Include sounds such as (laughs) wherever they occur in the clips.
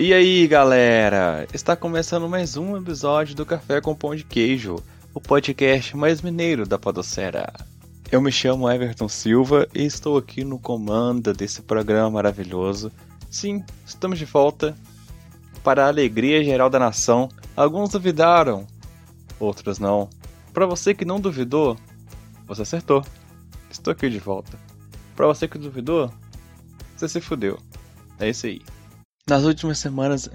E aí, galera? Está começando mais um episódio do Café com Pão de Queijo, o podcast mais mineiro da podosfera. Eu me chamo Everton Silva e estou aqui no comando desse programa maravilhoso. Sim, estamos de volta para a alegria geral da nação. Alguns duvidaram, outros não. Para você que não duvidou, você acertou. Estou aqui de volta. Para você que duvidou, você se fudeu. É isso aí. Nas últimas semanas.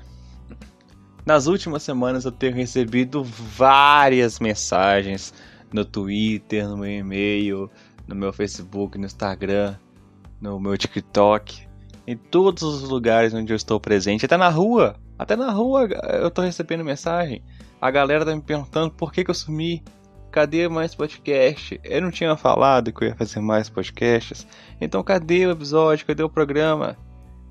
Nas últimas semanas eu tenho recebido várias mensagens no Twitter, no meu e-mail, no meu Facebook, no Instagram, no meu TikTok, em todos os lugares onde eu estou presente, até na rua, até na rua eu estou recebendo mensagem. A galera tá me perguntando por que, que eu sumi, cadê mais podcast? Eu não tinha falado que eu ia fazer mais podcasts, então cadê o episódio, cadê o programa?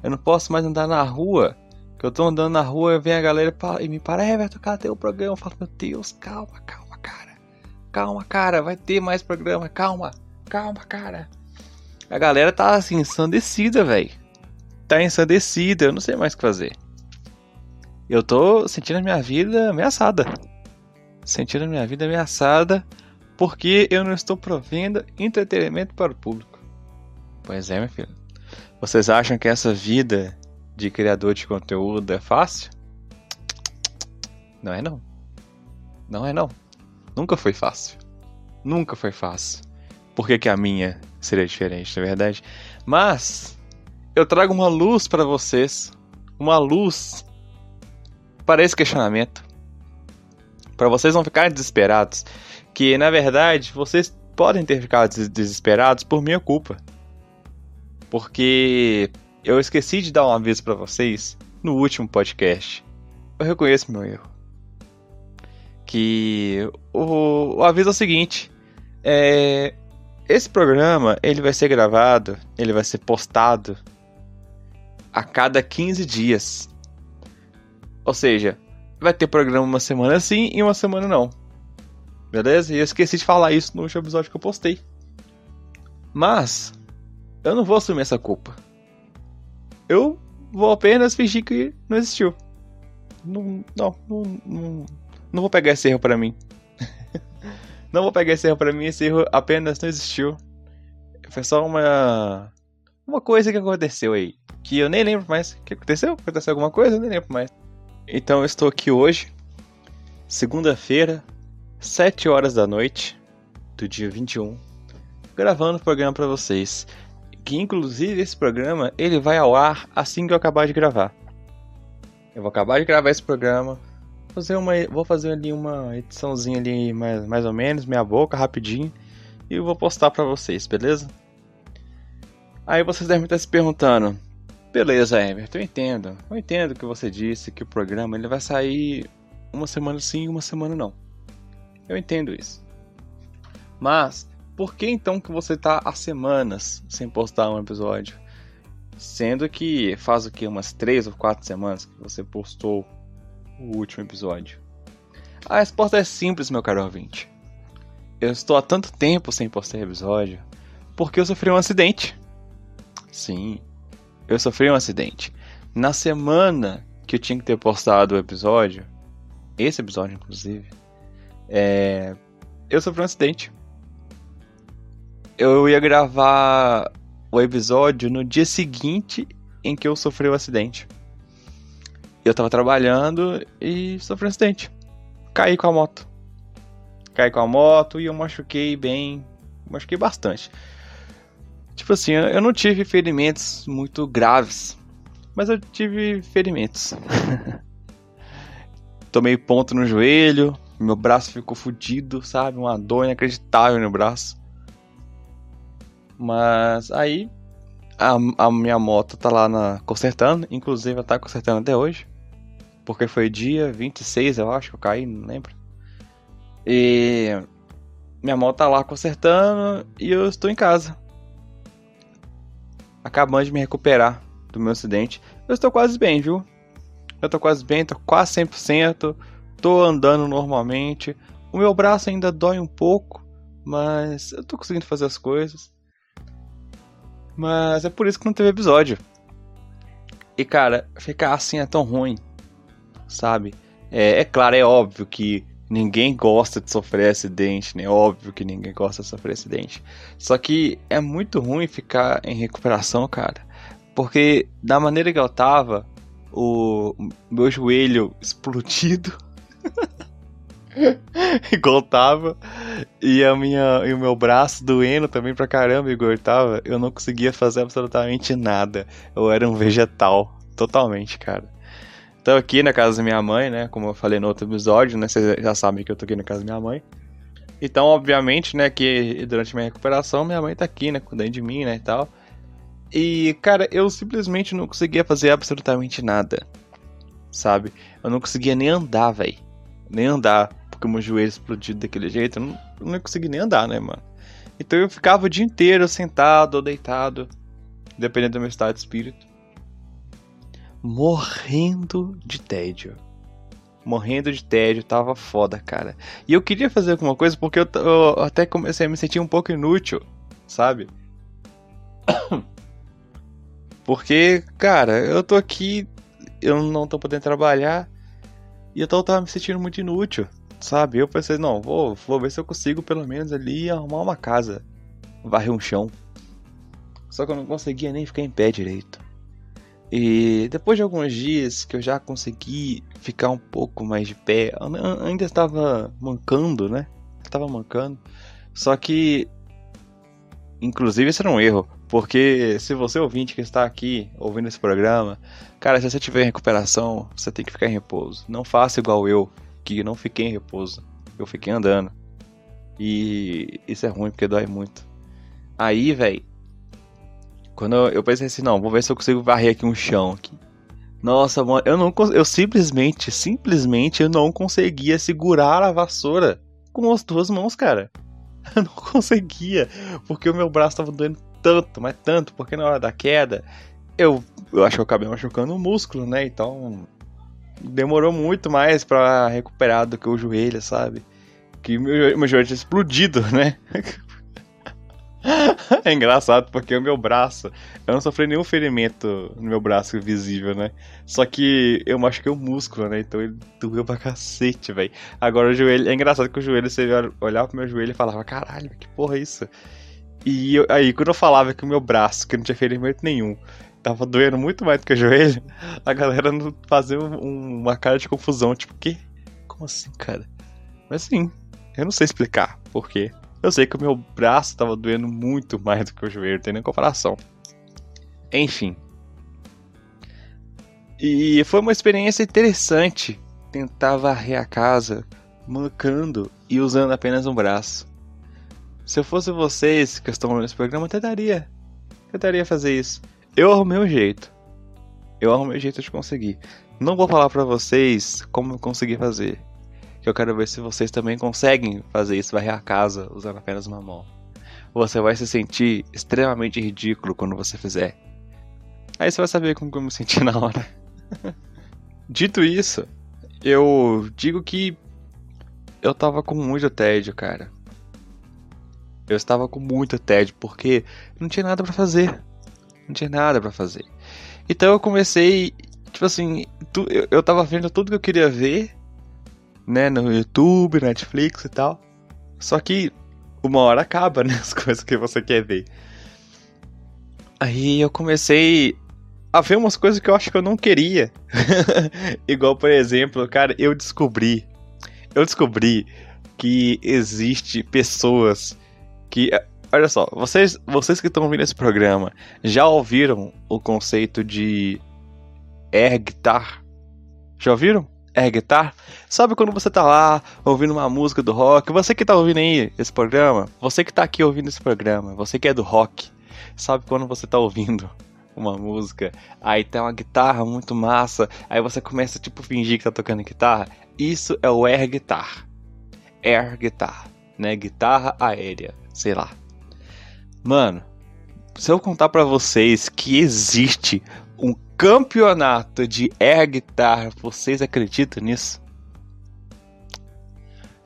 Eu não posso mais andar na rua. Que eu tô andando na rua vem a galera e me para, tocar até o programa. Eu falo, meu Deus, calma, calma. Calma, cara, vai ter mais programa, calma, calma, cara. A galera tá assim, ensandecida, velho. Tá ensandecida, eu não sei mais o que fazer. Eu tô sentindo a minha vida ameaçada. Sentindo a minha vida ameaçada porque eu não estou provendo entretenimento para o público. Pois é, meu filho. Vocês acham que essa vida de criador de conteúdo é fácil? Não é não. Não é não. Nunca foi fácil. Nunca foi fácil. Por que, que a minha seria diferente, na é verdade? Mas eu trago uma luz para vocês, uma luz para esse questionamento. Para vocês não ficarem desesperados, que na verdade vocês podem ter ficado desesperados por minha culpa. Porque eu esqueci de dar um aviso para vocês no último podcast. Eu reconheço meu erro. Que o, o aviso é o seguinte: é, esse programa ele vai ser gravado, ele vai ser postado a cada 15 dias. Ou seja, vai ter programa uma semana sim e uma semana não. Beleza? E eu esqueci de falar isso no último episódio que eu postei. Mas eu não vou assumir essa culpa. Eu vou apenas fingir que não existiu. Não, não, não, não, não vou pegar esse erro pra mim. (laughs) não vou pegar esse erro pra mim, esse erro apenas não existiu. Foi só uma. Uma coisa que aconteceu aí. Que eu nem lembro mais. O que aconteceu? Aconteceu alguma coisa? Eu nem lembro mais. Então eu estou aqui hoje, segunda-feira, 7 horas da noite do dia 21, gravando o programa para vocês que inclusive esse programa ele vai ao ar assim que eu acabar de gravar. Eu vou acabar de gravar esse programa, fazer uma, vou fazer ali uma ediçãozinha ali mais, mais ou menos, meia boca, rapidinho, e eu vou postar para vocês, beleza? Aí vocês devem estar se perguntando, beleza, Everton, eu entendo, eu entendo que você disse que o programa ele vai sair uma semana sim uma semana não. Eu entendo isso. Mas por que então que você tá há semanas sem postar um episódio? Sendo que faz o que? Umas 3 ou 4 semanas que você postou o último episódio. A resposta é simples, meu caro ouvinte. Eu estou há tanto tempo sem postar episódio porque eu sofri um acidente. Sim, eu sofri um acidente. Na semana que eu tinha que ter postado o episódio, esse episódio inclusive, é... eu sofri um acidente eu ia gravar o episódio no dia seguinte em que eu sofri o acidente. Eu tava trabalhando e sofri um acidente. Caí com a moto. Caí com a moto e eu machuquei bem. Machuquei bastante. Tipo assim, eu não tive ferimentos muito graves. Mas eu tive ferimentos. (laughs) Tomei ponto no joelho. Meu braço ficou fudido, sabe? Uma dor inacreditável no braço. Mas aí a, a minha moto tá lá na, consertando, inclusive ela tá consertando até hoje. Porque foi dia 26, eu acho, que eu caí, não lembro. E minha moto tá lá consertando e eu estou em casa. Acabando de me recuperar do meu acidente. Eu estou quase bem, viu? Eu tô quase bem, tô quase 100%. Tô andando normalmente. O meu braço ainda dói um pouco, mas eu tô conseguindo fazer as coisas. Mas é por isso que não teve episódio. E cara, ficar assim é tão ruim, sabe? É, é claro, é óbvio que ninguém gosta de sofrer acidente, né? Óbvio que ninguém gosta de sofrer acidente. Só que é muito ruim ficar em recuperação, cara. Porque da maneira que eu tava, o meu joelho (laughs) explodido. (laughs) igual tava. E, a minha, e o meu braço doendo também pra caramba, igual tava. Eu não conseguia fazer absolutamente nada. Eu era um vegetal. Totalmente, cara. Tô aqui na casa da minha mãe, né? Como eu falei no outro episódio, né? Vocês já sabem que eu tô aqui na casa da minha mãe. Então, obviamente, né, que durante minha recuperação, minha mãe tá aqui, né? Cuidando de mim, né, e tal. E, cara, eu simplesmente não conseguia fazer absolutamente nada. Sabe? Eu não conseguia nem andar, velho. Nem andar. Porque meu joelho explodiu daquele jeito. Eu não, eu não conseguia nem andar, né, mano? Então eu ficava o dia inteiro sentado ou deitado. Dependendo do meu estado de espírito morrendo de tédio. Morrendo de tédio, tava foda, cara. E eu queria fazer alguma coisa porque eu, eu até comecei a me sentir um pouco inútil, sabe? (coughs) Porque, cara, eu tô aqui, eu não tô podendo trabalhar e eu tava me sentindo muito inútil, sabe? Eu pensei, não, vou, vou ver se eu consigo pelo menos ali arrumar uma casa, varrer um chão. Só que eu não conseguia nem ficar em pé direito. E depois de alguns dias que eu já consegui ficar um pouco mais de pé, ainda estava mancando, né? Estava mancando. Só que, inclusive, esse era um erro. Porque se você ouvinte que está aqui ouvindo esse programa, cara, se você tiver recuperação, você tem que ficar em repouso. Não faça igual eu, que não fiquei em repouso. Eu fiquei andando. E isso é ruim porque dói muito. Aí, velho, quando eu, pensei assim, não, vou ver se eu consigo varrer aqui um chão aqui. Nossa, mano, eu não eu simplesmente, simplesmente eu não conseguia segurar a vassoura com as duas mãos, cara. (laughs) Eu não conseguia, porque o meu braço tava doendo tanto, mas tanto, porque na hora da queda, eu, eu acho que eu acabei machucando o músculo, né? Então, demorou muito mais para recuperar do que o joelho, sabe? Que meu, meu joelho tinha explodido, né? (laughs) (laughs) é engraçado porque o meu braço, eu não sofri nenhum ferimento no meu braço visível, né? Só que eu machuquei o músculo, né? Então ele doeu pra cacete, velho. Agora o joelho, é engraçado que o joelho, você olhava pro meu joelho e falava, caralho, que porra é isso? E eu, aí, quando eu falava que o meu braço, que não tinha ferimento nenhum, tava doendo muito mais do que o joelho, (laughs) a galera fazia um, uma cara de confusão, tipo, que? Como assim, cara? Mas sim, eu não sei explicar por quê. Eu sei que o meu braço tava doendo muito mais do que o joelho, tem nem comparação. Enfim. E foi uma experiência interessante tentar varrer a casa mancando e usando apenas um braço. Se eu fosse vocês que estão nesse programa, eu tentaria. Tentaria fazer isso. Eu arrumei um jeito. Eu arrumei um jeito de conseguir. Não vou falar pra vocês como eu consegui fazer que eu quero ver se vocês também conseguem fazer isso, varrer a casa usando apenas uma mão. Você vai se sentir extremamente ridículo quando você fizer. Aí você vai saber como eu me senti na hora. (laughs) Dito isso, eu digo que eu tava com muito tédio, cara. Eu estava com muito tédio porque não tinha nada para fazer. Não tinha nada para fazer. Então eu comecei, tipo assim, tu, eu, eu tava vendo tudo que eu queria ver né, no YouTube, Netflix e tal. Só que uma hora acaba, né, (laughs) as coisas que você quer ver. Aí eu comecei a ver umas coisas que eu acho que eu não queria. (laughs) Igual, por exemplo, cara, eu descobri, eu descobri que existe pessoas que olha só, vocês, vocês que estão ouvindo esse programa, já ouviram o conceito de air guitar? Já ouviram? Air guitar. Sabe quando você tá lá ouvindo uma música do rock? Você que tá ouvindo aí esse programa, você que tá aqui ouvindo esse programa, você que é do rock, sabe quando você tá ouvindo (laughs) uma música, aí tem uma guitarra muito massa, aí você começa tipo fingir que tá tocando guitarra? Isso é o air guitar. Air guitar, né? Guitarra aérea, sei lá. Mano, se eu contar para vocês que existe campeonato de air guitar, vocês acreditam nisso?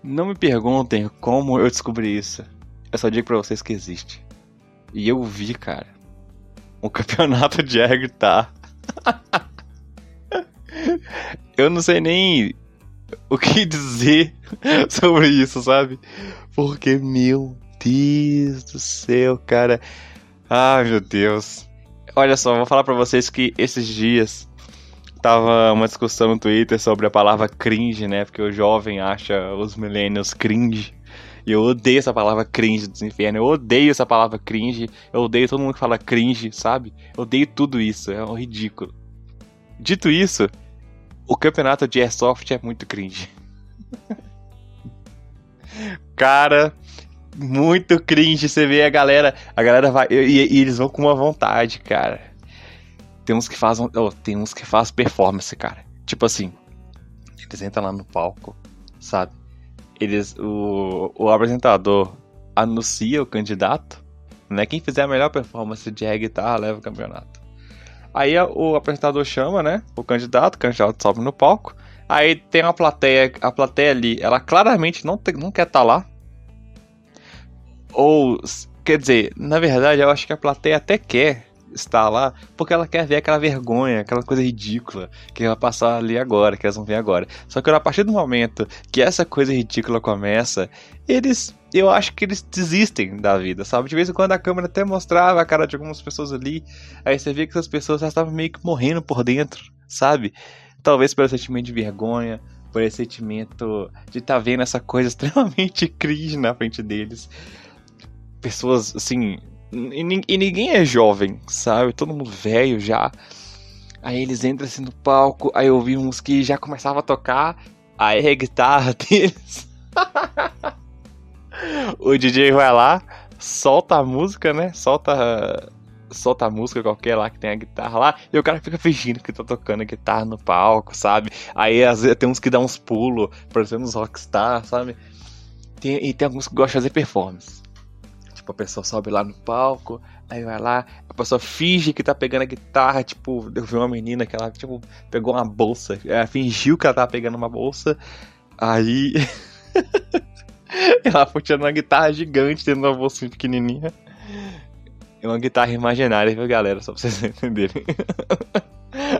Não me perguntem como eu descobri isso. Eu só digo pra vocês que existe. E eu vi, cara, um (laughs) campeonato de air guitar. (laughs) eu não sei nem o que dizer (laughs) sobre isso, sabe? Porque, meu Deus do céu, cara. Ai, meu Deus. Olha só, vou falar para vocês que esses dias tava uma discussão no Twitter sobre a palavra cringe, né? Porque o jovem acha os millennials cringe. E eu odeio essa palavra cringe dos infernos. Eu odeio essa palavra cringe. Eu odeio todo mundo que fala cringe, sabe? Eu odeio tudo isso. É um ridículo. Dito isso, o campeonato de Airsoft é muito cringe. (laughs) Cara, muito cringe. Você vê a galera. A galera vai. E, e eles vão com uma vontade, cara. Tem uns que fazem. Oh, tem uns que fazem performance, cara. Tipo assim. Eles entram lá no palco, sabe? Eles. O, o apresentador anuncia o candidato. Né? Quem fizer a melhor performance de guitarra leva o campeonato. Aí o apresentador chama, né? O candidato, o candidato sobe no palco. Aí tem uma plateia, a plateia ali, ela claramente não, te, não quer estar tá lá. Ou, quer dizer, na verdade eu acho que a plateia até quer estar lá, porque ela quer ver aquela vergonha, aquela coisa ridícula que vai passar ali agora, que elas vão ver agora. Só que a partir do momento que essa coisa ridícula começa, eles eu acho que eles desistem da vida, sabe? De vez em quando a câmera até mostrava a cara de algumas pessoas ali, aí você via que essas pessoas já estavam meio que morrendo por dentro, sabe? Talvez pelo sentimento de vergonha, por esse sentimento de estar tá vendo essa coisa (laughs) extremamente cringe na frente deles. Pessoas, assim. E, e ninguém é jovem, sabe? Todo mundo velho já. Aí eles entram assim no palco, aí eu vi uns que já começavam a tocar, aí a guitarra (laughs) deles. o DJ vai lá, solta a música, né? Solta solta a música qualquer lá que tem a guitarra lá, e o cara fica fingindo que tá tocando a guitarra no palco, sabe? Aí às vezes tem uns que dão uns pulos, por exemplo, uns rockstar, sabe? Tem, e tem alguns que gostam de fazer performance. Tipo, a pessoa sobe lá no palco, aí vai lá, a pessoa finge que tá pegando a guitarra, tipo, eu vi uma menina que ela, tipo, pegou uma bolsa, ela fingiu que ela tava pegando uma bolsa, aí (laughs) Ela foi tirando uma guitarra gigante dentro de uma bolsinha pequenininha. Uma guitarra imaginária, viu, galera? Só pra vocês (laughs) entenderem.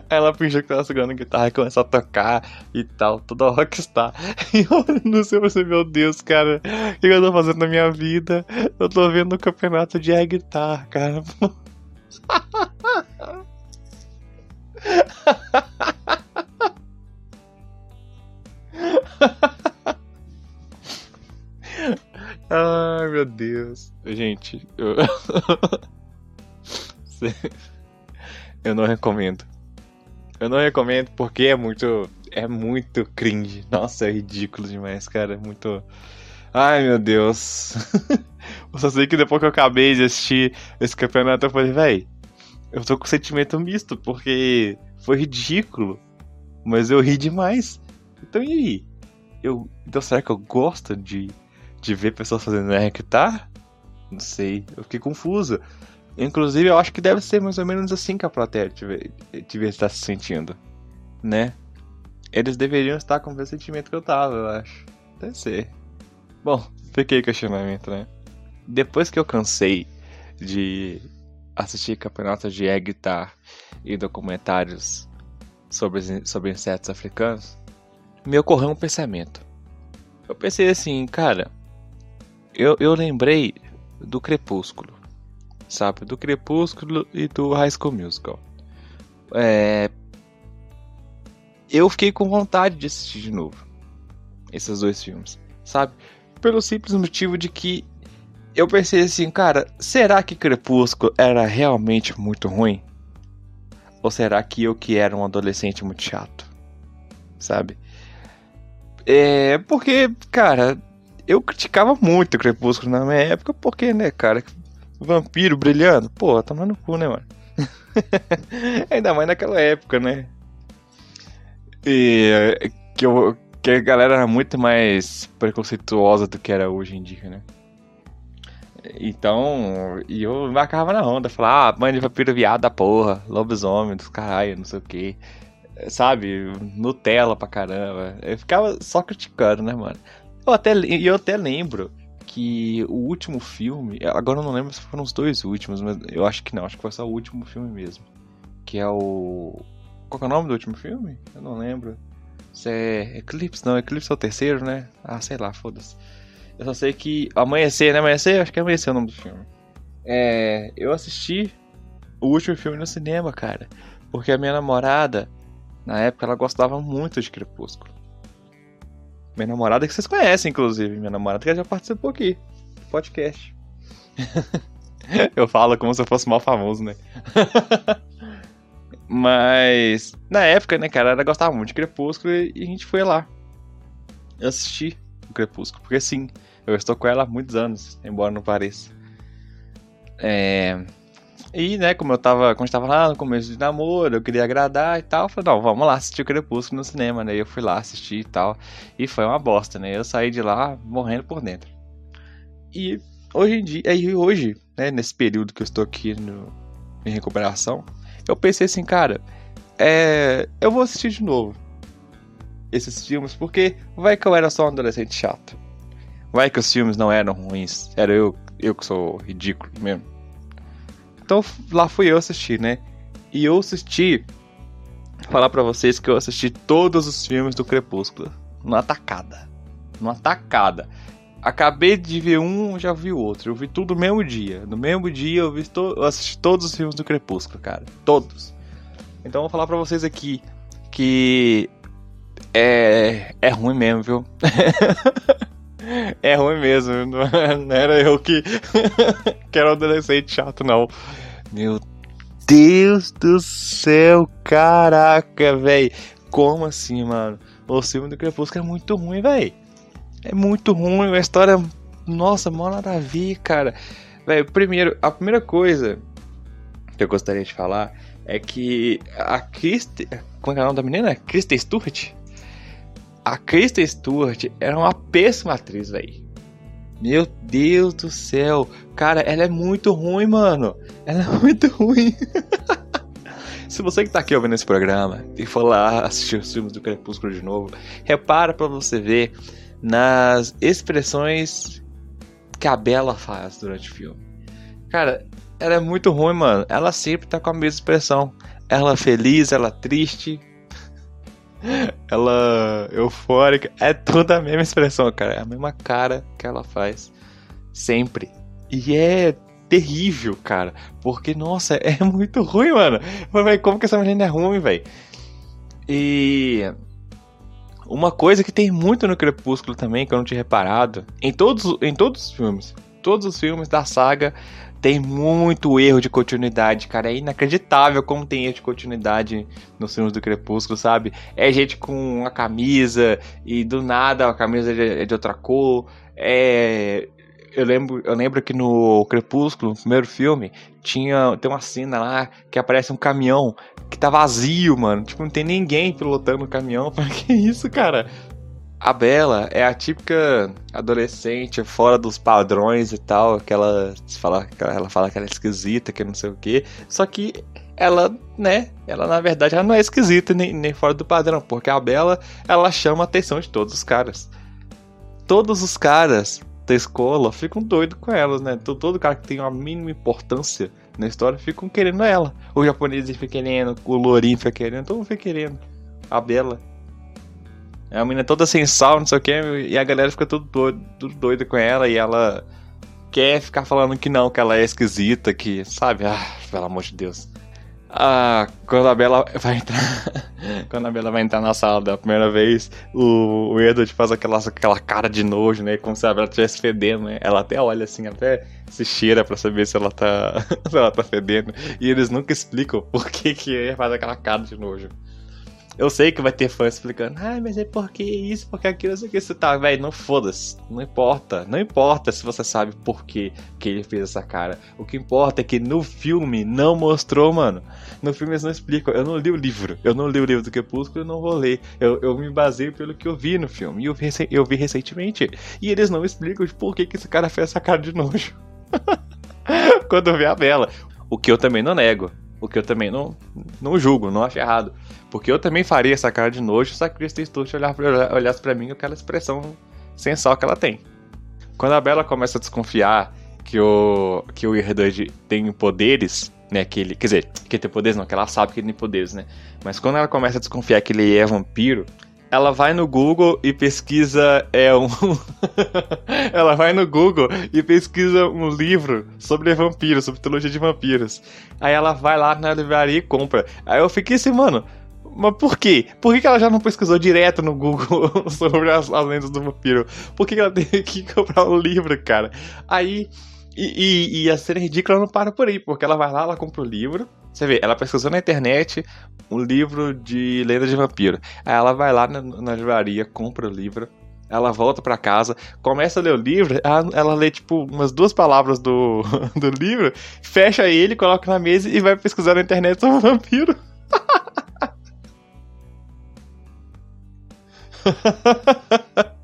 ela fingiu que tava segurando a guitarra e começou a tocar e tal, toda rockstar. (laughs) E olha no céu, você, meu Deus, cara, o que eu tô fazendo na minha vida? Eu tô vendo o campeonato de air guitar, cara. (laughs) Ai, meu Deus. Gente, eu. Eu não recomendo. Eu não recomendo porque é muito. É muito cringe. Nossa, é ridículo demais, cara. É muito. Ai, meu Deus. (laughs) eu só sei que depois que eu acabei de assistir esse campeonato, eu falei, véi, eu tô com sentimento misto, porque foi ridículo. Mas eu ri demais. Então e aí? Eu, então será que eu gosto de de ver pessoas fazendo tá? Não sei, eu fiquei confuso. Inclusive, eu acho que deve ser mais ou menos assim que a plateia devia estar se sentindo, né? Eles deveriam estar com o mesmo sentimento que eu tava, eu acho. Deve ser. Bom, fiquei questionamento, né? Depois que eu cansei de assistir campeonatos de Egtar e documentários sobre, sobre insetos africanos, me ocorreu um pensamento. Eu pensei assim, cara, eu, eu lembrei do Crepúsculo, sabe? Do Crepúsculo e do High School Musical. É... Eu fiquei com vontade de assistir de novo esses dois filmes, sabe? Pelo simples motivo de que eu pensei assim, cara, será que Crepúsculo era realmente muito ruim? Ou será que eu que era um adolescente muito chato? Sabe? É, porque, cara, eu criticava muito o Crepúsculo na minha época, porque, né, cara, vampiro brilhando, pô, toma no cu, né, mano? (laughs) Ainda mais naquela época, né? E que eu, que a galera era muito mais preconceituosa do que era hoje em dia, né? Então, e eu marcava na onda, falava, ah, mãe de vampiro viado da porra, lobisomem dos caralho, não sei o que. Sabe? Nutella pra caramba. Eu ficava só criticando, né, mano? Eu até, eu até lembro que o último filme, agora eu não lembro se foram os dois últimos, mas eu acho que não, acho que foi só o último filme mesmo. Que é o. Qual é o nome do último filme? Eu não lembro. Se é Eclipse? Não, Eclipse é o terceiro, né? Ah, sei lá, foda-se. Eu só sei que Amanhecer, né? Amanhecer? Acho que é Amanhecer o nome do filme. É, eu assisti o último filme no cinema, cara. Porque a minha namorada, na época, ela gostava muito de Crepúsculo. Minha namorada que vocês conhecem, inclusive. Minha namorada que já participou aqui do podcast. (laughs) eu falo como se eu fosse mal famoso, né? (laughs) Mas na época, né, cara, ela gostava muito de Crepúsculo e a gente foi lá. Eu assisti o Crepúsculo, porque sim, eu estou com ela há muitos anos, embora não pareça. É... E, né, como eu tava, quando estava lá no começo de namoro, eu queria agradar e tal, eu falei, não, vamos lá assistir o Crepúsculo no cinema, né? Eu fui lá assistir e tal, e foi uma bosta, né? Eu saí de lá morrendo por dentro. E hoje em dia, e hoje, né, nesse período que eu estou aqui no, em recuperação, eu pensei assim, cara, é, eu vou assistir de novo esses filmes, porque vai que eu era só um adolescente chato. Vai que os filmes não eram ruins, era eu, eu que sou ridículo mesmo. Então lá fui eu assistir, né? E eu assisti, falar para vocês que eu assisti todos os filmes do Crepúsculo, numa tacada. Numa tacada. Acabei de ver um, já vi o outro. Eu vi tudo no mesmo dia. No mesmo dia eu, vi to... eu assisti todos os filmes do Crepúsculo, cara. Todos. Então vou falar pra vocês aqui que é, é ruim mesmo, viu? (laughs) é ruim mesmo. (laughs) Não era eu que, (laughs) que era um adolescente chato, não. Meu Deus do céu, caraca, velho. Como assim, mano? O filme do Crepúsculo é muito ruim, velho. É muito ruim, a história. Nossa, mó nada a ver, cara. Velho, primeiro, a primeira coisa que eu gostaria de falar é que a Kristen. Como é, é o nome da menina? Kristen Stewart? A Kristen Stewart era uma péssima atriz, velho. Meu Deus do céu. Cara, ela é muito ruim, mano. Ela é muito ruim. (laughs) Se você que tá aqui ouvindo esse programa e for lá assistir os filmes do Crepúsculo de novo, repara para você ver nas expressões que a Bela faz durante o filme. Cara, ela é muito ruim, mano. Ela sempre tá com a mesma expressão. Ela feliz, ela triste. Ela eufórica. É toda a mesma expressão, cara. É a mesma cara que ela faz. Sempre. E é terrível, cara. Porque, nossa, é (laughs) muito ruim, mano. Mas, como que essa menina é ruim, velho? E uma coisa que tem muito no Crepúsculo também, que eu não tinha reparado, em todos, em todos os filmes, todos os filmes da saga tem muito erro de continuidade, cara. É inacreditável como tem erro de continuidade nos filmes do Crepúsculo, sabe? É gente com a camisa e do nada a camisa é de outra cor. É eu lembro, eu lembro que no Crepúsculo, no primeiro filme, tinha tem uma cena lá que aparece um caminhão que tá vazio, mano. Tipo, não tem ninguém pilotando o caminhão. (laughs) Pra que isso, cara? A Bela é a típica adolescente fora dos padrões e tal, que ela fala, ela fala que ela é esquisita, que não sei o quê. Só que ela, né, ela na verdade ela não é esquisita nem, nem fora do padrão, porque a Bela, ela chama a atenção de todos os caras. Todos os caras da escola ficam doidos com elas, né? Todo cara que tem uma mínima importância na história ficam querendo ela. O japonês fica querendo, o Lourinho fica querendo, todo mundo fica querendo. A Bela. É uma menina toda sem sal, não sei o que, e a galera fica tudo doido, tudo doido com ela e ela quer ficar falando que não, que ela é esquisita, que, sabe? Ah, pelo amor de Deus. Ah, quando a Bela vai entrar. (laughs) quando a Bela vai entrar na sala da primeira vez, o, o Edward faz aquela, aquela cara de nojo, né? Como se a Bela estivesse fedendo, né? Ela até olha assim, até se cheira pra saber se ela tá. (laughs) se ela tá fedendo. E eles nunca explicam por que, que ele faz aquela cara de nojo. Eu sei que vai ter fã explicando, ah, mas é porque isso, porque aquilo, não sei o que. Você tá, velho, não foda-se. Não importa. Não importa se você sabe por que, ele fez essa cara. O que importa é que no filme não mostrou, mano. No filme eles não explicam. Eu não li o livro. Eu não li o livro do Crepúsculo, eu não vou ler. Eu, eu me baseio pelo que eu vi no filme. E eu vi, eu vi recentemente. E eles não explicam por que, que esse cara fez essa cara de nojo. (laughs) Quando vê a Bela. O que eu também não nego. O que eu também não, não julgo, não acho errado. Porque eu também faria essa cara de nojo se a Kristen Stewart olhasse pra mim com aquela expressão sensual que ela tem. Quando a Bella começa a desconfiar que o, que o Irdud tem poderes, né, que ele, quer dizer, que tem poderes não, que ela sabe que ele tem poderes, né, mas quando ela começa a desconfiar que ele é vampiro, ela vai no Google e pesquisa é um (laughs) ela vai no Google e pesquisa um livro sobre vampiros, sobre teologia de vampiros. Aí ela vai lá na livraria e compra. Aí eu fiquei assim, mano, mas por quê? Por que, ela já não pesquisou direto no Google (laughs) sobre as, as lendas do vampiro? Por que, ela teve (laughs) que comprar um livro, cara? Aí. E, e, e a cena ridícula não para por aí, porque ela vai lá, ela compra o livro. Você vê, ela pesquisou na internet um livro de lenda de vampiro. Aí ela vai lá na, na livraria, compra o livro. Ela volta para casa, começa a ler o livro, ela, ela, lê tipo umas duas palavras do, (laughs) do livro, fecha ele, coloca na mesa e vai pesquisar na internet sobre vampiro. (laughs)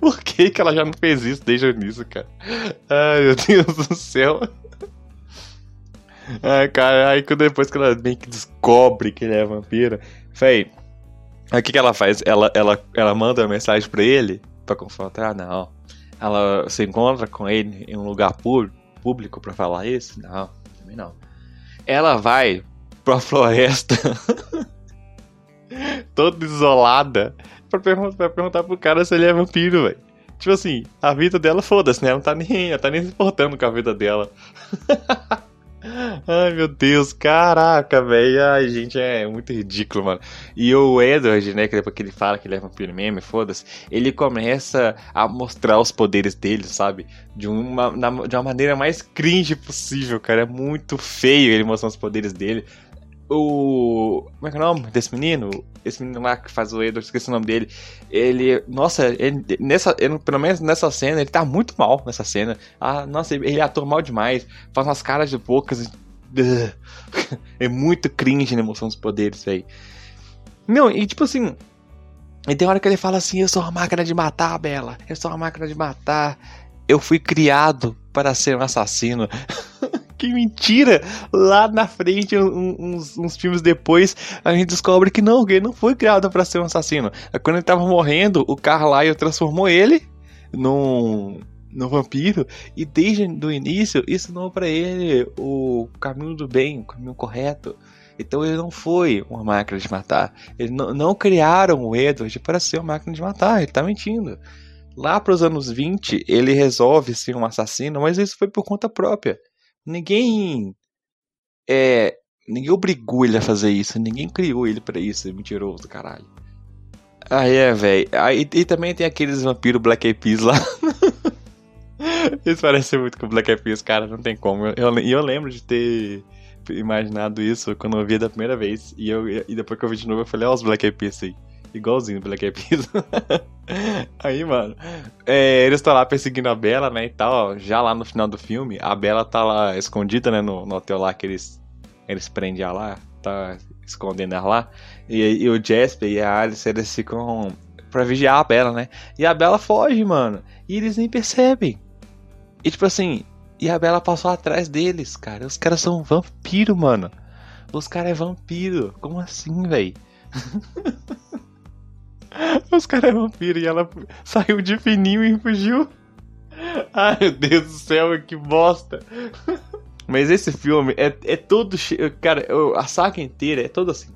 Por que, que ela já não fez isso desde o início, cara? Ai, meu Deus do céu. Ai, cara, aí depois que ela meio que descobre que ele é vampira, véi, aí o que, que ela faz? Ela, ela, ela manda uma mensagem pra ele pra confrontar? Não. Ela se encontra com ele em um lugar público pra falar isso? Não, também não. Ela vai pra floresta (laughs) toda isolada, pra perguntar, pra perguntar pro cara se ele é vampiro, velho. Tipo assim, a vida dela, foda-se, né? Ela não tá nem, ela tá nem se importando com a vida dela. (laughs) Ai, meu Deus, caraca, velho. Ai, gente, é muito ridículo, mano. E o Edward, né, que depois que ele fala que ele é vampiro mesmo, foda-se, ele começa a mostrar os poderes dele, sabe? De uma, na, de uma maneira mais cringe possível, cara. É muito feio ele mostrando os poderes dele o. Como é que é o nome desse menino? Esse menino lá que faz o Edward, esqueci o nome dele. Ele. Nossa, ele, nessa, ele, pelo menos nessa cena, ele tá muito mal nessa cena. Ah, nossa, ele, ele atua mal demais. Faz umas caras de bocas. (laughs) é muito cringe na emoção dos poderes, velho. Não, e tipo assim. E tem hora que ele fala assim: Eu sou uma máquina de matar, Bela. Eu sou uma máquina de matar. Eu fui criado para ser um assassino. (laughs) que mentira! Lá na frente, uns, uns filmes depois, a gente descobre que não, ele não foi criado para ser um assassino. Quando ele tava morrendo, o Carlyle transformou ele num, num vampiro e desde o início ensinou para ele o caminho do bem, o caminho correto. Então ele não foi uma máquina de matar. Eles não, não criaram o Edward para ser uma máquina de matar. Ele tá mentindo. Lá para os anos 20, ele resolve ser um assassino, mas isso foi por conta própria. Ninguém. É. Ninguém obrigou ele a fazer isso. Ninguém criou ele para isso. É mentiroso, caralho. Ah, é, velho. E, e também tem aqueles vampiros Black Eyed Peas lá. (laughs) Eles parecem muito com Black Eyed Peas, cara. Não tem como. E eu, eu, lembro de ter imaginado isso quando eu vi da primeira vez. E, eu, e depois que eu vi de novo, eu falei, ó, os Black Eyed Peas aí. Igualzinho Black Eyed Peas. (laughs) Aí, mano, é, eles estão lá perseguindo a Bela, né, e tal, já lá no final do filme, a Bela tá lá escondida, né, no, no hotel lá que eles, eles prendem ela lá, tá escondendo ela lá, e, e o Jasper e a Alice, eles ficam pra vigiar a Bela, né, e a Bela foge, mano, e eles nem percebem. E tipo assim, e a Bela passou atrás deles, cara, os caras são vampiro, mano. Os caras é vampiro, como assim, velho? (laughs) (laughs) Os caras é vampiro e ela saiu de fininho e fugiu. Ai, meu Deus do céu, que bosta. (laughs) Mas esse filme é, é todo. Cara, a saga inteira é toda assim.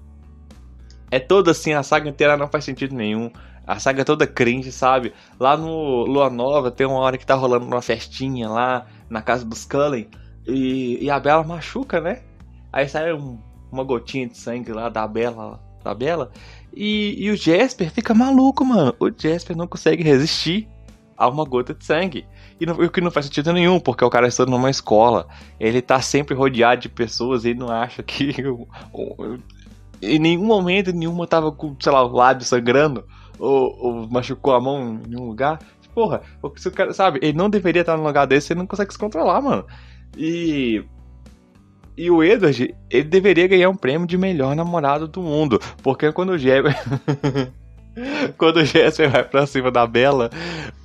É toda assim, a saga inteira não faz sentido nenhum. A saga é toda cringe, sabe? Lá no Lua Nova tem uma hora que tá rolando uma festinha lá na casa dos Cullen. E, e a Bela machuca, né? Aí sai um, uma gotinha de sangue lá da Bela. Da Bela. E, e o Jasper fica maluco, mano. O Jasper não consegue resistir a uma gota de sangue. E não, o que não faz sentido nenhum, porque o cara está numa escola. Ele tá sempre rodeado de pessoas e não acha que. (laughs) em nenhum momento nenhuma tava com, sei lá, o lábio sangrando ou, ou machucou a mão em um lugar. Porra, se o cara, sabe, ele não deveria estar num lugar desse, ele não consegue se controlar, mano. E. E o Edward, ele deveria ganhar um prêmio de melhor namorado do mundo. Porque quando o Jeb. (laughs) quando o Jesper vai pra cima da Bela,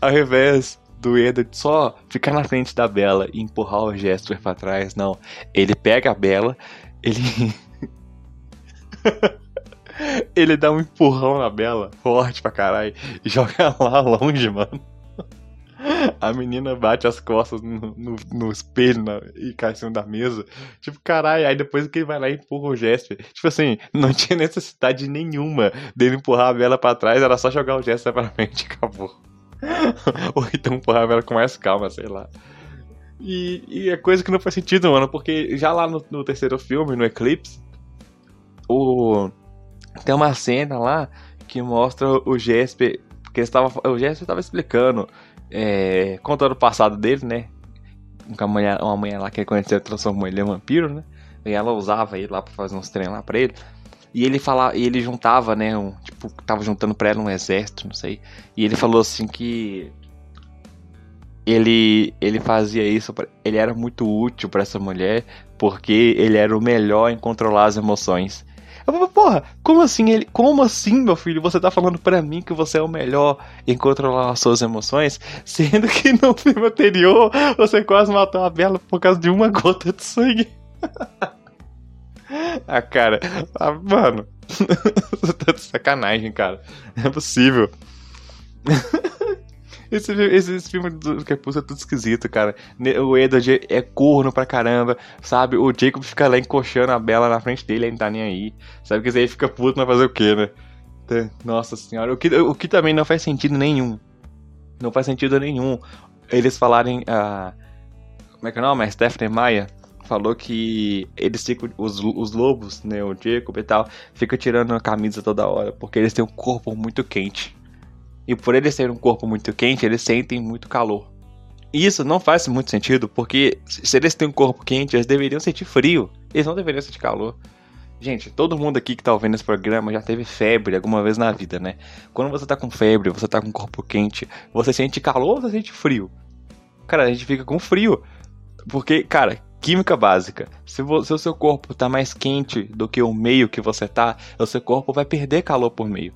ao invés do Edward só ficar na frente da Bela e empurrar o Jesper pra trás, não. Ele pega a Bela, ele. (laughs) ele dá um empurrão na Bela, forte pra caralho, e joga (laughs) lá longe, mano. A menina bate as costas no, no, no espelho na, e cai em cima da mesa. Tipo, caralho, aí depois que ele vai lá e empurra o Jesper. Tipo assim, não (laughs) tinha necessidade nenhuma dele empurrar a Bela pra trás, era só jogar o Jesper pra frente e acabou. (laughs) Ou então empurrava ela com mais calma, sei lá. E, e é coisa que não faz sentido, mano, porque já lá no, no terceiro filme, no Eclipse, o... tem uma cena lá que mostra o Jesper. Porque estava, o Jesper estava explicando, é, contando o passado dele, né? Uma mulher, uma mulher lá que ele conheceu transformou ele em vampiro, né? E ela usava ele lá pra fazer uns treinos lá pra ele. E ele falava, e ele juntava, né, um, tipo, tava juntando pra ela um exército, não sei. E ele falou assim que ele ele fazia isso, ele era muito útil para essa mulher, porque ele era o melhor em controlar as emoções. Eu falei, porra, como assim ele, como assim, meu filho, você tá falando para mim que você é o melhor em controlar as suas emoções, sendo que no (laughs) filme anterior você quase matou a Bela por causa de uma gota de sangue. (laughs) Ah, cara. Ah, mano. (laughs) Você tá de sacanagem, cara. Não é possível. Esse, esse, esse, filme do Crepúsculo é tudo esquisito, cara. O Edward é corno pra caramba, sabe? O Jacob fica lá encoxando a Bela na frente dele, ele não tá nem aí. Sabe que aí fica puto, mas fazer o quê, né? Nossa senhora. O que, o que também não faz sentido nenhum. Não faz sentido nenhum. Eles falarem. Uh, como é que é o nome? Stephanie Maia falou que eles ficam, os, os lobos, né, o Jacob e tal, ficam tirando a camisa toda hora, porque eles têm um corpo muito quente. E por eles terem um corpo muito quente, eles sentem muito calor. E isso não faz muito sentido, porque se eles têm um corpo quente, eles deveriam sentir frio. Eles não deveriam sentir calor. Gente, todo mundo aqui que tá ouvindo esse programa já teve febre alguma vez na vida, né? Quando você tá com febre, você tá com o corpo quente, você sente calor ou você sente frio? Cara, a gente fica com frio. Porque, cara, Química básica. Se, o seu corpo está mais quente do que o meio que você tá, o seu corpo vai perder calor por meio.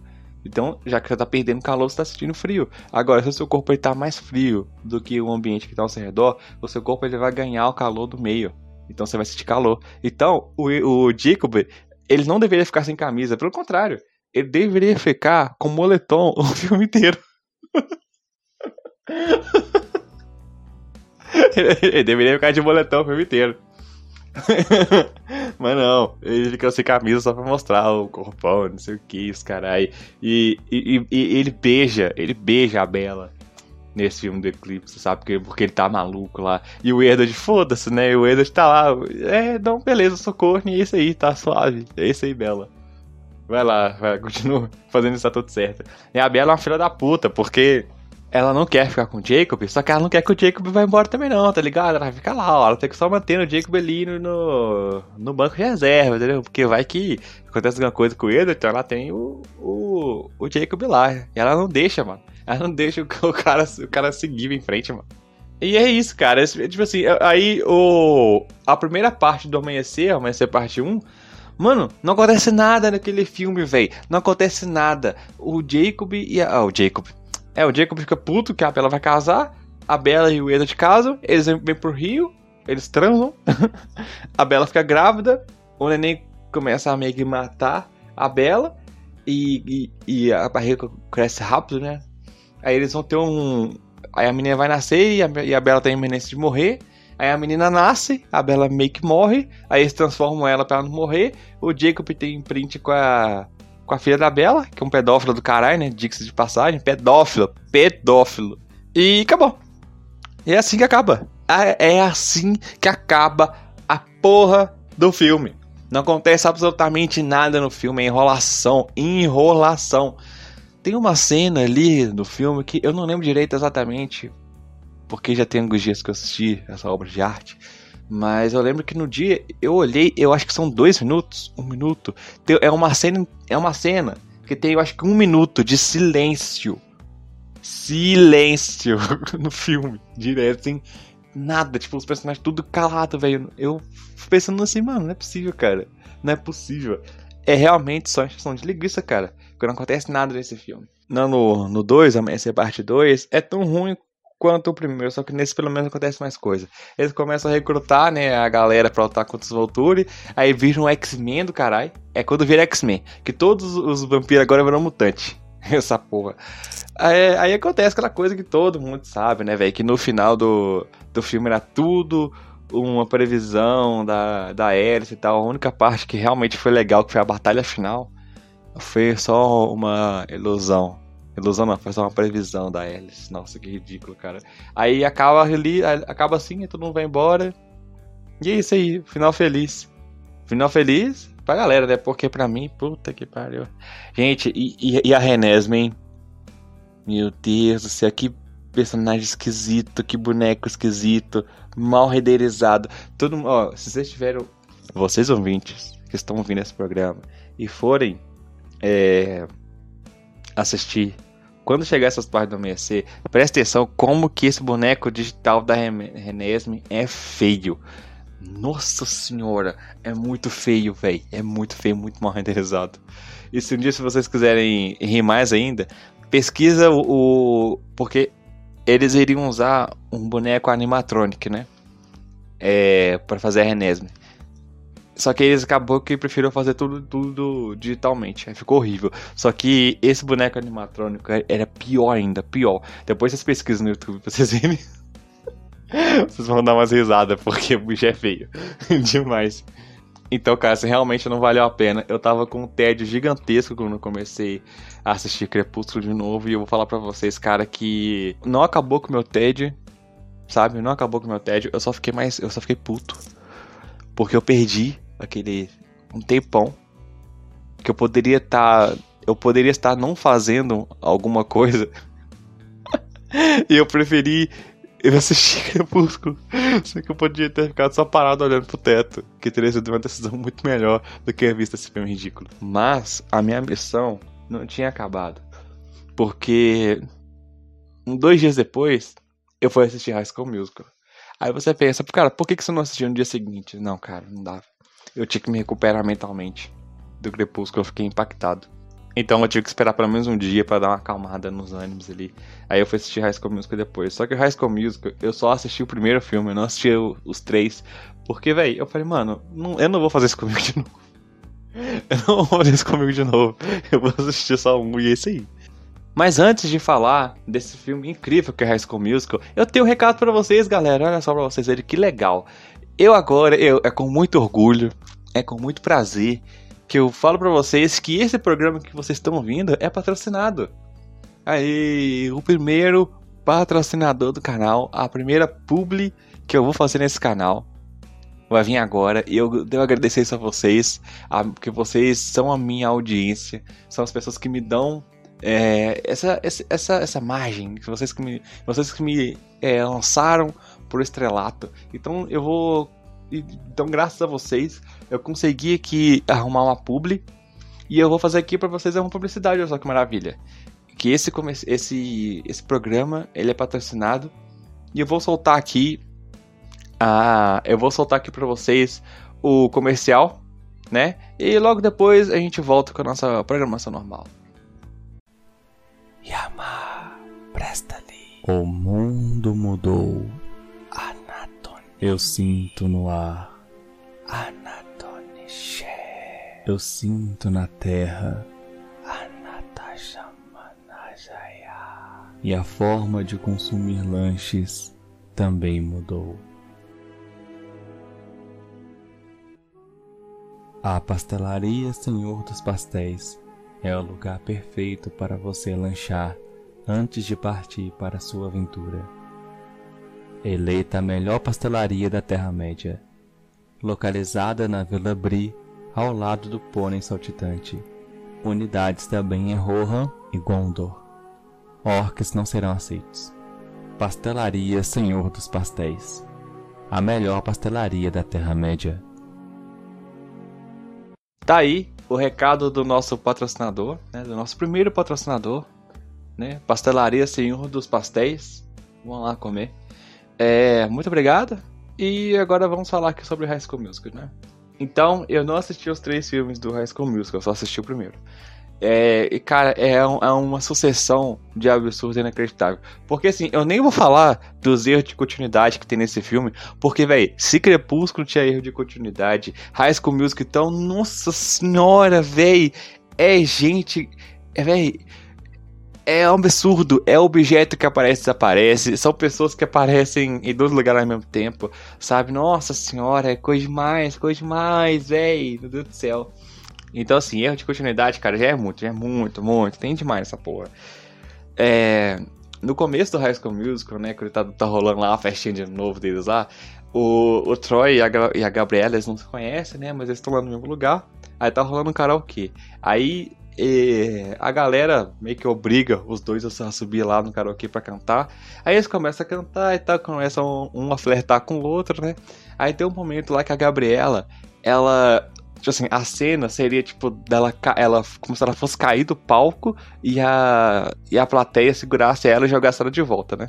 Então, já que você está perdendo calor, você está sentindo frio. Agora, se o seu corpo está mais frio do que o ambiente que está ao seu redor, o seu corpo ele vai ganhar o calor do meio. Então, você vai sentir calor. Então, o, o Jacob, ele não deveria ficar sem camisa. Pelo contrário, ele deveria ficar com moletom (laughs) o filme inteiro. (laughs) ele deveria ficar de boletão o filme inteiro. (laughs) Mas não, ele fica sem camisa só pra mostrar o corpão, não sei o que, os carai. E, e, e, ele beija, ele beija a Bela nesse filme do Eclipse, sabe? Porque, porque ele tá maluco lá. E o Edward, foda-se, né? E o Edward tá lá, é, não, beleza, socorro, e é isso aí, tá suave. É isso aí, Bela. Vai lá, vai, continua fazendo isso tá tudo certo. E a Bela é uma filha da puta, porque ela não quer ficar com o Jacob, só que ela não quer que o Jacob vá embora também não, tá ligado? Ela vai ficar lá, ó, ela tem que só manter o Jacob ali no, no banco de reserva, entendeu? Porque vai que acontece alguma coisa com ele, então ela tem o, o, o Jacob lá. E ela não deixa, mano. Ela não deixa o, (laughs) cara, o cara seguir em frente, mano. E é isso, cara. tipo assim, aí o. A primeira parte do amanhecer, amanhecer parte 1. Mano, não acontece nada naquele filme, velho. Não acontece nada. O Jacob e a. Ah, o Jacob. É, o Jacob fica puto que a Bela vai casar. A Bela e o Edward casam. Eles vêm pro Rio. Eles transam. (laughs) a Bela fica grávida. O neném começa a meio que matar a Bela. E, e, e, a barriga cresce rápido, né? Aí eles vão ter um. Aí a menina vai nascer e a, e a Bela tem a iminência de morrer. Aí a menina nasce, a Bela meio que morre. Aí eles transformam ela pra ela não morrer. O Jacob tem print com a com a filha da Bela, que é um pedófilo do caralho, né? Dix de passagem. Pedófilo. Pedófilo. E acabou. E é assim que acaba. É assim que acaba a porra do filme. Não acontece absolutamente nada no filme. É enrolação. Enrolação. Tem uma cena ali no filme que eu não lembro direito exatamente. Porque já tem alguns dias que eu assisti essa obra de arte. Mas eu lembro que no dia eu olhei, eu acho que são dois minutos, um minuto. É uma cena, é uma cena que tem, eu acho que um minuto de silêncio. Silêncio (laughs) no filme, direto, assim, nada, tipo, os personagens tudo calado, velho. Eu pensando assim, mano, não é possível, cara. Não é possível. É realmente só encheção de linguiça, cara. Porque não acontece nada nesse filme. Não, no 2, Amanhecer Parte 2, é tão ruim quanto o primeiro, só que nesse pelo menos acontece mais coisa. Eles começam a recrutar, né, a galera pra lutar contra os Volturi, aí viram um X-Men do caralho. É quando vira X-Men, que todos os vampiros agora viram mutante. (laughs) Essa porra. Aí, aí, acontece aquela coisa que todo mundo sabe, né, velho? Que no final do, do filme era tudo uma previsão da, da Alice e tal. A única parte que realmente foi legal, que foi a batalha final, foi só uma ilusão. Ilusão só uma previsão da Alice. Nossa, que ridículo, cara. Aí acaba ali, acaba assim, e todo mundo vai embora. E é isso aí, final feliz. Final feliz pra galera, né? Porque pra mim, puta que pariu. Gente, e, e, e a Renesme, hein? Meu Deus do céu, que personagem esquisito, que boneco esquisito, mal renderizado. Todo ó, se vocês tiveram, vocês ouvintes que estão ouvindo esse programa e forem é, assistir quando chegar essas partes do amanhecer, presta atenção como que esse boneco digital da Renesme é feio. Nossa senhora, é muito feio, velho. É muito feio, muito mal renderizado. E se um dia se vocês quiserem rir mais ainda, pesquisa o, o porque eles iriam usar um boneco animatronic, né? É, para fazer a Renesme. Só que eles acabou que preferiram fazer tudo, tudo digitalmente. Aí ficou horrível. Só que esse boneco animatrônico era pior ainda, pior. Depois vocês pesquisam no YouTube pra vocês verem. (laughs) vocês vão dar umas risadas, porque o bicho é feio. (laughs) Demais. Então, cara, se realmente não valeu a pena. Eu tava com um tédio gigantesco quando eu comecei a assistir Crepúsculo de novo. E eu vou falar pra vocês, cara, que não acabou com o meu tédio. Sabe? Não acabou com o meu tédio. Eu só fiquei mais. Eu só fiquei puto. Porque eu perdi aquele um tempão que eu poderia estar tá, eu poderia estar não fazendo alguma coisa (laughs) e eu preferi eu assisti (laughs) Crepúsculo. Só que eu podia ter ficado só parado olhando pro teto que teria sido uma decisão muito melhor do que ter visto esse filme ridículo. Mas a minha missão não tinha acabado porque dois dias depois eu fui assistir High School Musical. Aí você pensa, cara, por que, que você não assistiu no dia seguinte? Não, cara, não dava eu tinha que me recuperar mentalmente do Crepúsculo, eu fiquei impactado. Então eu tive que esperar pelo menos um dia para dar uma acalmada nos ânimos ali. Aí eu fui assistir High School Musical depois. Só que High School Musical, eu só assisti o primeiro filme, eu não assisti os três. Porque, velho, eu falei, mano, não, eu não vou fazer isso comigo de novo. (laughs) Eu não vou fazer isso comigo de novo. Eu vou assistir só um e é isso aí. Mas antes de falar desse filme incrível que é High School Musical, eu tenho um recado para vocês, galera. Olha só pra vocês verem que legal. Eu agora, eu, é com muito orgulho, é com muito prazer que eu falo para vocês que esse programa que vocês estão ouvindo é patrocinado. Aí, o primeiro patrocinador do canal, a primeira publi que eu vou fazer nesse canal vai vir agora. E eu devo agradecer isso a vocês, porque vocês são a minha audiência, são as pessoas que me dão é, essa, essa, essa margem, vocês que me, vocês que me é, lançaram por estrelato. Então eu vou. Então, graças a vocês, eu consegui aqui arrumar uma publi. E eu vou fazer aqui para vocês uma publicidade, olha só que maravilha. Que esse, esse, esse programa ele é patrocinado. E eu vou soltar aqui. A, eu vou soltar aqui para vocês o comercial, né? E logo depois a gente volta com a nossa programação normal. Yama, presta ali. O mundo mudou. Eu sinto no ar. Anatone Eu sinto na terra. Anatajamanajaya. E a forma de consumir lanches também mudou. A pastelaria Senhor dos Pastéis é o lugar perfeito para você lanchar antes de partir para sua aventura. Eleita a melhor pastelaria da Terra-média, localizada na Vila Bri, ao lado do Pônei Saltitante. Unidades também em Rohan e Gondor. Orcs não serão aceitos. Pastelaria Senhor dos Pastéis. a melhor pastelaria da Terra-média. Tá aí o recado do nosso patrocinador, né, do nosso primeiro patrocinador, né, Pastelaria Senhor dos Pastéis. Vamos lá comer. É, muito obrigado. E agora vamos falar aqui sobre High School Musical, né? Então, eu não assisti os três filmes do High School Musical, eu só assisti o primeiro. É, e cara, é, um, é, uma sucessão de absurdos inacreditável. Porque assim, eu nem vou falar dos erros de continuidade que tem nesse filme, porque, velho, se Crepúsculo tinha erro de continuidade, High School Music, então, nossa senhora, velho, é gente. É, velho. É um absurdo, é objeto que aparece e desaparece, são pessoas que aparecem em dois lugares ao mesmo tempo, sabe? Nossa senhora, é coisa demais, coisa demais, velho, meu Deus do céu. Então, assim, erro de continuidade, cara, já é muito, já é muito, muito. Tem demais essa porra. É, no começo do High School Musical, né, quando tá, tá rolando lá a festinha de novo deles lá, o, o Troy e a, e a Gabriela, eles não se conhecem, né, mas eles estão lá no mesmo lugar. Aí tá rolando um karaokê. Aí e a galera meio que obriga os dois a subir lá no karaokê pra cantar. Aí eles começam a cantar e tal, começam um a flertar com o outro, né? Aí tem um momento lá que a Gabriela, ela Tipo assim, a cena seria, tipo, dela ela como se ela fosse cair do palco e a, e a plateia segurasse ela e jogasse ela de volta, né?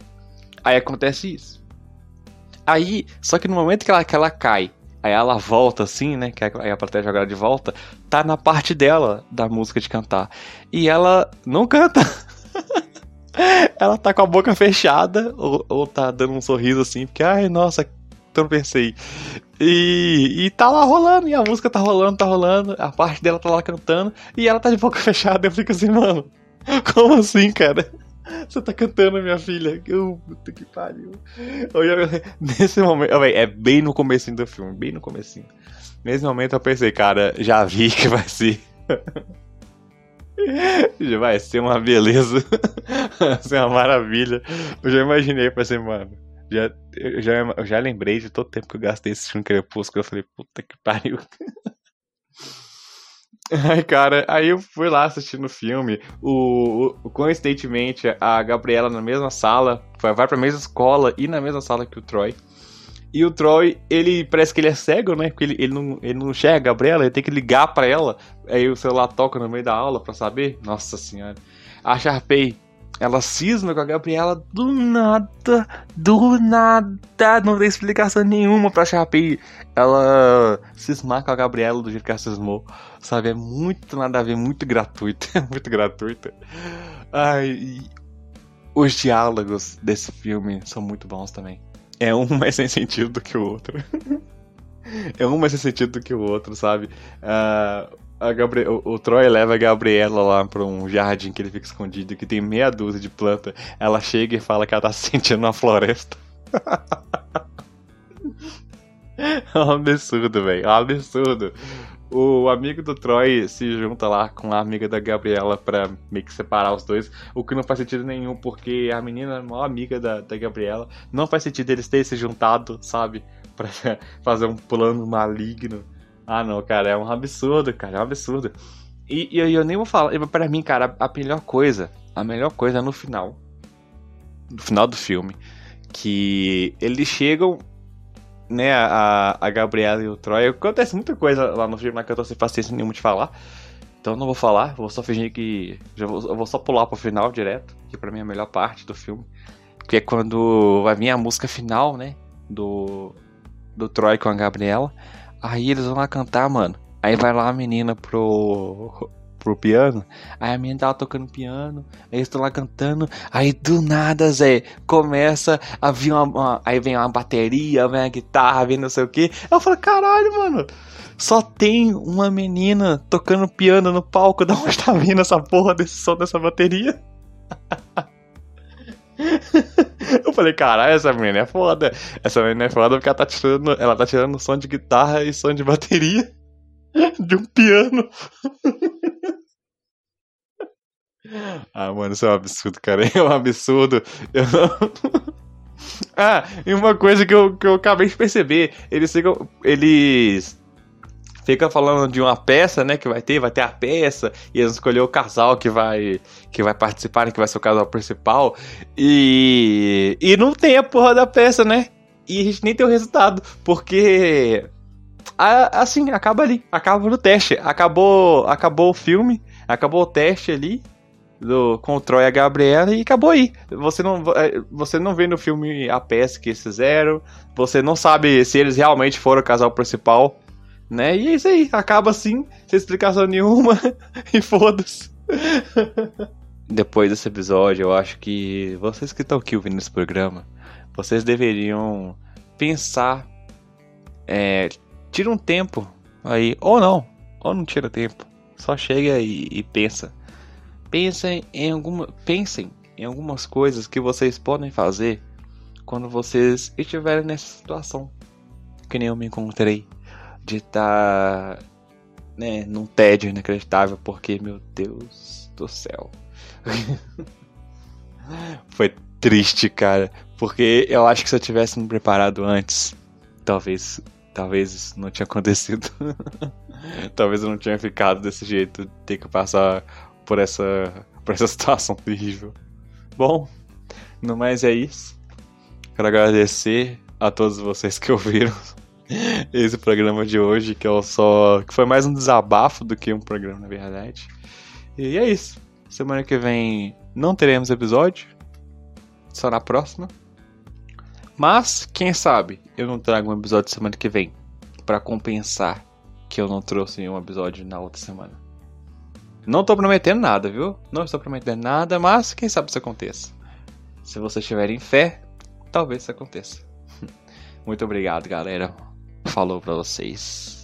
Aí acontece isso. Aí, só que no momento que ela, que ela cai, aí ela volta assim, né? Que aí a plateia joga de volta, tá na parte dela da música de cantar. E ela não canta. (laughs) ela tá com a boca fechada, ou, ou tá dando um sorriso assim, porque, ai, nossa, tropecei. E, e tá lá rolando, e a música tá rolando, tá rolando, a parte dela tá lá cantando, e ela tá de boca (laughs) fechada. Eu fico assim, mano, como assim, cara? Você tá cantando, minha filha? Eu, puta que pariu. (laughs) Nesse momento, é bem no começo do filme, bem no começo. Nesse momento eu pensei, cara, já vi que vai ser. já (laughs) vai ser uma beleza. (laughs) vai ser uma maravilha. Eu já imaginei pra ser, mano já, eu, já, eu já lembrei de todo tempo que eu gastei filme Crepúsculo. Eu falei, puta que pariu. Aí, cara, aí eu fui lá assistindo o filme. O, o, coincidentemente, a Gabriela na mesma sala, vai, vai pra mesma escola e na mesma sala que o Troy. E o Troy, ele parece que ele é cego, né? Porque ele, ele, não, ele não enxerga a Gabriela, ele tem que ligar pra ela. Aí o celular toca no meio da aula pra saber. Nossa senhora. A Sharpay ela cisma com a Gabriela do nada, do nada, não tem explicação nenhuma pra Sharpay ela cismar com a Gabriela do jeito que ela cismou, sabe? É muito nada a ver, muito gratuito, (laughs) é muito gratuito. Ai, os diálogos desse filme são muito bons também. É um (laughs) mais sem sentido do que o outro. (laughs) é um mais sem sentido do que o outro, sabe? Uh, a Gabri o, Troy leva a Gabriela lá pra um jardim que ele fica escondido, que tem meia dúzia de planta. Ela chega e fala que ela tá se sentindo na floresta. (laughs) é um absurdo, velho. É um absurdo. O amigo do Troy se junta lá com a amiga da Gabriela pra meio que separar os dois. O que não faz sentido nenhum, porque a menina é a maior amiga da, da Gabriela. Não faz sentido eles terem se juntado, sabe? (laughs) Pra fazer um plano maligno ah, não, cara, é um absurdo, cara, é um absurdo. E, e eu nem vou falar, para mim, cara, a melhor coisa, a melhor coisa é no final. No final do filme. Que eles chegam, né, a, a Gabriela e o Troy. Acontece muita coisa lá no filme, mas que eu tô sem paciência nenhuma de falar. Então não vou falar, vou só fingir que. Já vou, eu vou só pular pro final direto, que pra mim é a melhor parte do filme. Que é quando vai vir a música final, né? Do, do Troy com a Gabriela. Aí eles vão lá cantar, mano. Aí vai lá a menina pro, pro piano. Aí a menina tava tocando piano. Aí eles estão lá cantando. Aí do nada, Zé, começa a vir uma, uma, Aí vem uma bateria, vem a guitarra, vem não sei o que. Eu falo, caralho, mano. Só tem uma menina tocando piano no palco. Da onde tá vindo essa porra desse som dessa bateria? (laughs) (laughs) Eu falei, caralho, essa menina é foda. Essa menina é foda porque ela tá tirando, ela tá tirando som de guitarra e som de bateria (laughs) de um piano. (laughs) Ah, mano, isso é um absurdo, cara. É um absurdo. Eu não... Ah, e uma coisa que eu, que eu acabei de perceber: eles ficam. Eles fica falando de uma peça, né, que vai ter, vai ter a peça, e eles escolheram o casal que vai que vai participar, né, que vai ser o casal principal, e e não tem a porra da peça, né? e a gente nem tem o resultado, porque assim, acaba ali, acaba no teste, acabou, acabou o filme, acabou o teste ali do com Troy e a Gabriela e acabou aí. Você não, é, você não vê no filme a peça que eles fizeram, você não sabe se eles realmente foram o casal principal, né? E é isso aí, acaba assim, sem explicação nenhuma (laughs) e foda-se. Depois desse episódio, eu acho que vocês que estão aqui ouvindo esse programa, vocês deveriam pensar, é, tira um tempo aí, ou não, ou não tira tempo, só chega e, e pensa. Pensem em alguma, pensem em algumas coisas que vocês podem fazer quando vocês estiverem nessa situação. Que nem eu me encontrei de estar tá, né, num tédio inacreditável, porque, meu Deus do céu. (laughs) Foi triste, cara. Porque eu acho que se eu tivesse me preparado antes, talvez. Talvez isso não tinha acontecido. (laughs) talvez eu não tinha ficado desse jeito, ter que passar por essa, por essa (laughs) situação terrível. Bom, no mais é isso. Quero agradecer a todos vocês que ouviram (laughs) esse programa de hoje, que eu só. que foi mais um desabafo do que um programa, na verdade. E é isso. Semana que vem não teremos episódio. Só na próxima. Mas, quem sabe, eu não trago um episódio semana que vem. para compensar que eu não trouxe um episódio na outra semana. Não tô prometendo nada, viu? Não estou prometendo nada, mas quem sabe isso aconteça. Se vocês tiverem fé, talvez isso aconteça. (laughs) Muito obrigado, galera. Falou pra vocês.